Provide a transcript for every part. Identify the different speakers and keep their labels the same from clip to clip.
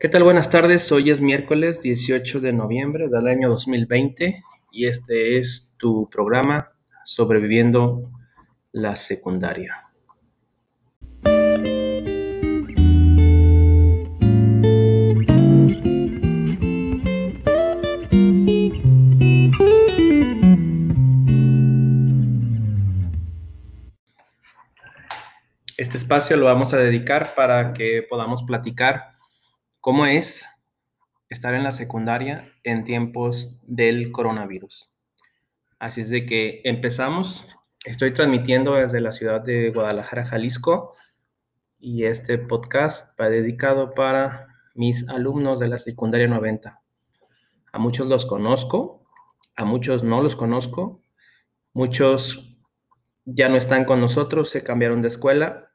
Speaker 1: ¿Qué tal? Buenas tardes. Hoy es miércoles 18 de noviembre del año 2020 y este es tu programa Sobreviviendo la Secundaria. Este espacio lo vamos a dedicar para que podamos platicar cómo es estar en la secundaria en tiempos del coronavirus. Así es de que empezamos. Estoy transmitiendo desde la ciudad de Guadalajara, Jalisco, y este podcast va dedicado para mis alumnos de la secundaria 90. A muchos los conozco, a muchos no los conozco, muchos ya no están con nosotros, se cambiaron de escuela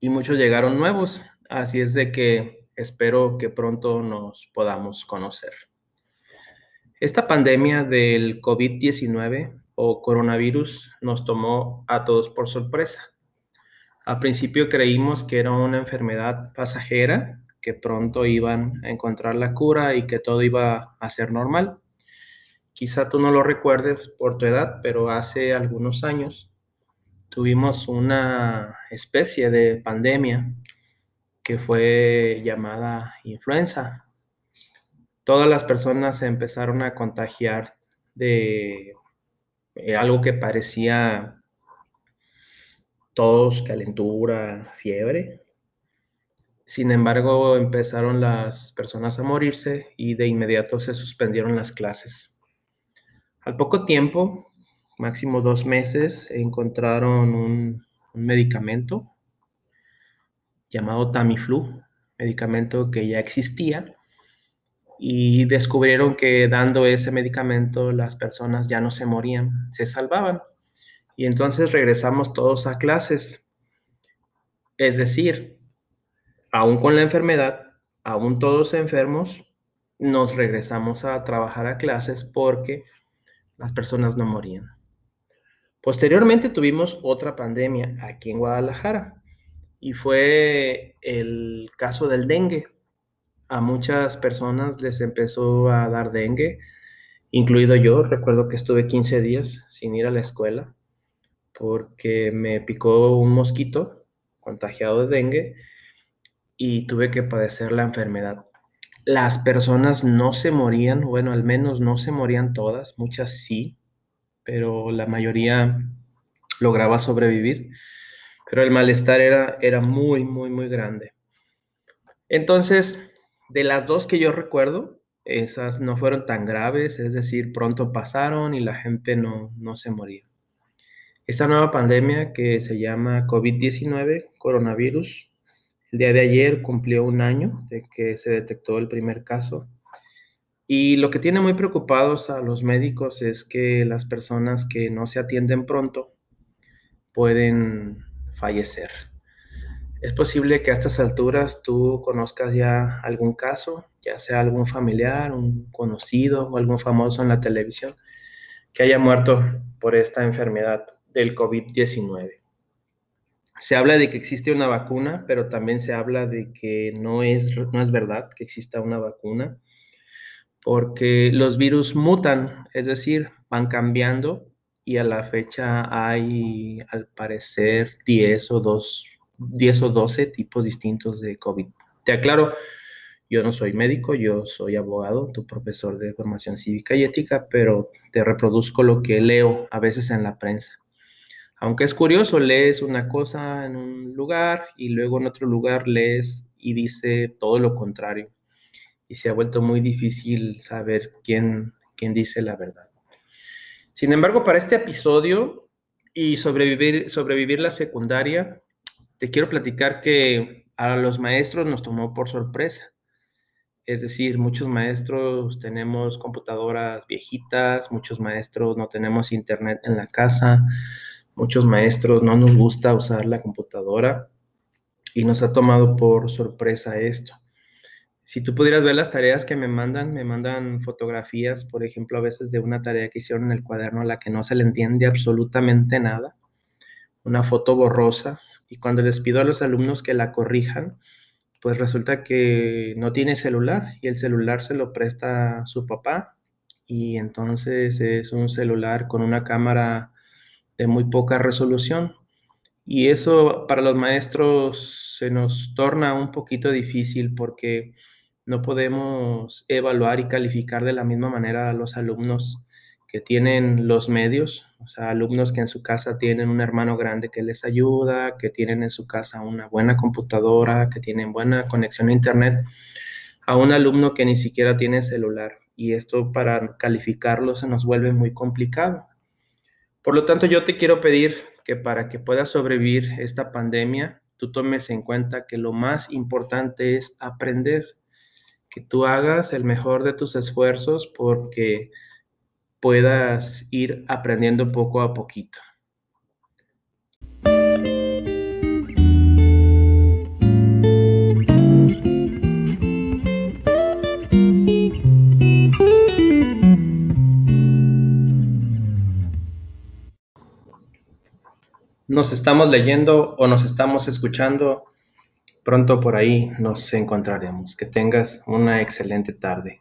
Speaker 1: y muchos llegaron nuevos. Así es de que espero que pronto nos podamos conocer. Esta pandemia del COVID-19 o coronavirus nos tomó a todos por sorpresa. Al principio creímos que era una enfermedad pasajera, que pronto iban a encontrar la cura y que todo iba a ser normal. Quizá tú no lo recuerdes por tu edad, pero hace algunos años tuvimos una especie de pandemia que fue llamada influenza. Todas las personas se empezaron a contagiar de eh, algo que parecía tos, calentura, fiebre. Sin embargo, empezaron las personas a morirse y de inmediato se suspendieron las clases. Al poco tiempo, máximo dos meses, encontraron un, medicamento llamado Tamiflu, medicamento que ya existía, y descubrieron que dando ese medicamento las personas ya no se morían, se salvaban. Y entonces regresamos todos a clases. Es decir, aún con la enfermedad, aún todos enfermos, nos regresamos a trabajar a clases porque las personas no morían. Posteriormente tuvimos otra pandemia aquí en Guadalajara y fue el caso del dengue. A muchas personas les empezó a dar dengue, incluido yo. Recuerdo que estuve 15 días sin ir a la escuela porque me picó un mosquito contagiado de dengue y tuve que padecer la enfermedad. Las personas no se morían, bueno, al menos no se morían todas, muchas sí, pero la mayoría lograba sobrevivir. Pero el malestar era, era muy, muy, muy grande. Entonces, de las dos que yo recuerdo, esas no fueron tan graves, es decir, pronto pasaron y la gente no, no se moría. Esta nueva pandemia que se llama COVID-19, coronavirus, el día de ayer cumplió un año de que se detectó el primer caso y lo que tiene muy preocupados a los médicos es que las personas que no se atienden pronto pueden fallecer. Es posible que a estas alturas tú conozcas ya algún caso, ya sea algún familiar, un conocido o algún famoso en la televisión que haya muerto por esta enfermedad del COVID-19. Se habla de que existe una vacuna, pero también se habla de que no es, no es verdad que exista una vacuna porque los virus mutan, es decir, van cambiando y a la fecha hay al parecer 10 o, 2, 10 o 12 tipos distintos de COVID. Te aclaro, yo no soy médico, yo soy abogado, tu profesor de formación cívica y ética, pero te reproduzco lo que leo a veces en la prensa. Aunque es curioso, lees una cosa en un lugar y luego en otro lugar lees y dice todo lo contrario y se ha vuelto muy difícil saber quién, quién dice la verdad. Sin embargo, para este episodio y sobrevivir, la secundaria, te quiero platicar que a los maestros nos tomó por sorpresa. Es decir, muchos maestros tenemos computadoras viejitas, muchos maestros no tenemos internet en la casa, muchos maestros no nos gusta usar la computadora y nos ha tomado por sorpresa esto si tú pudieras ver las tareas que me mandan, me mandan fotografías, por ejemplo, a veces de una tarea que hicieron en el cuaderno a la que no se le entiende absolutamente nada, una foto borrosa, y cuando les pido a los alumnos que la corrijan, pues resulta que no tiene celular y el celular se lo presta su papá y entonces es un celular con una cámara de muy poca resolución. Y eso para los maestros se nos torna un poquito difícil porque no podemos evaluar y calificar de la misma manera a los alumnos que tienen los medios, o sea, alumnos que en su casa tienen un hermano grande que les ayuda, que tienen en su casa una buena computadora, que tienen buena conexión a internet, a un alumno que ni siquiera tiene celular. Y esto para calificarlo se nos vuelve muy complicado. Por lo tanto, yo te quiero pedir que para que puedas sobrevivir esta pandemia, tú tomes en cuenta que lo más importante es aprender, que tú hagas el mejor de tus esfuerzos porque puedas ir aprendiendo poco a poquito. nos estamos leyendo o nos estamos escuchando. Pronto por ahí nos encontraremos. Que tengas una excelente tarde.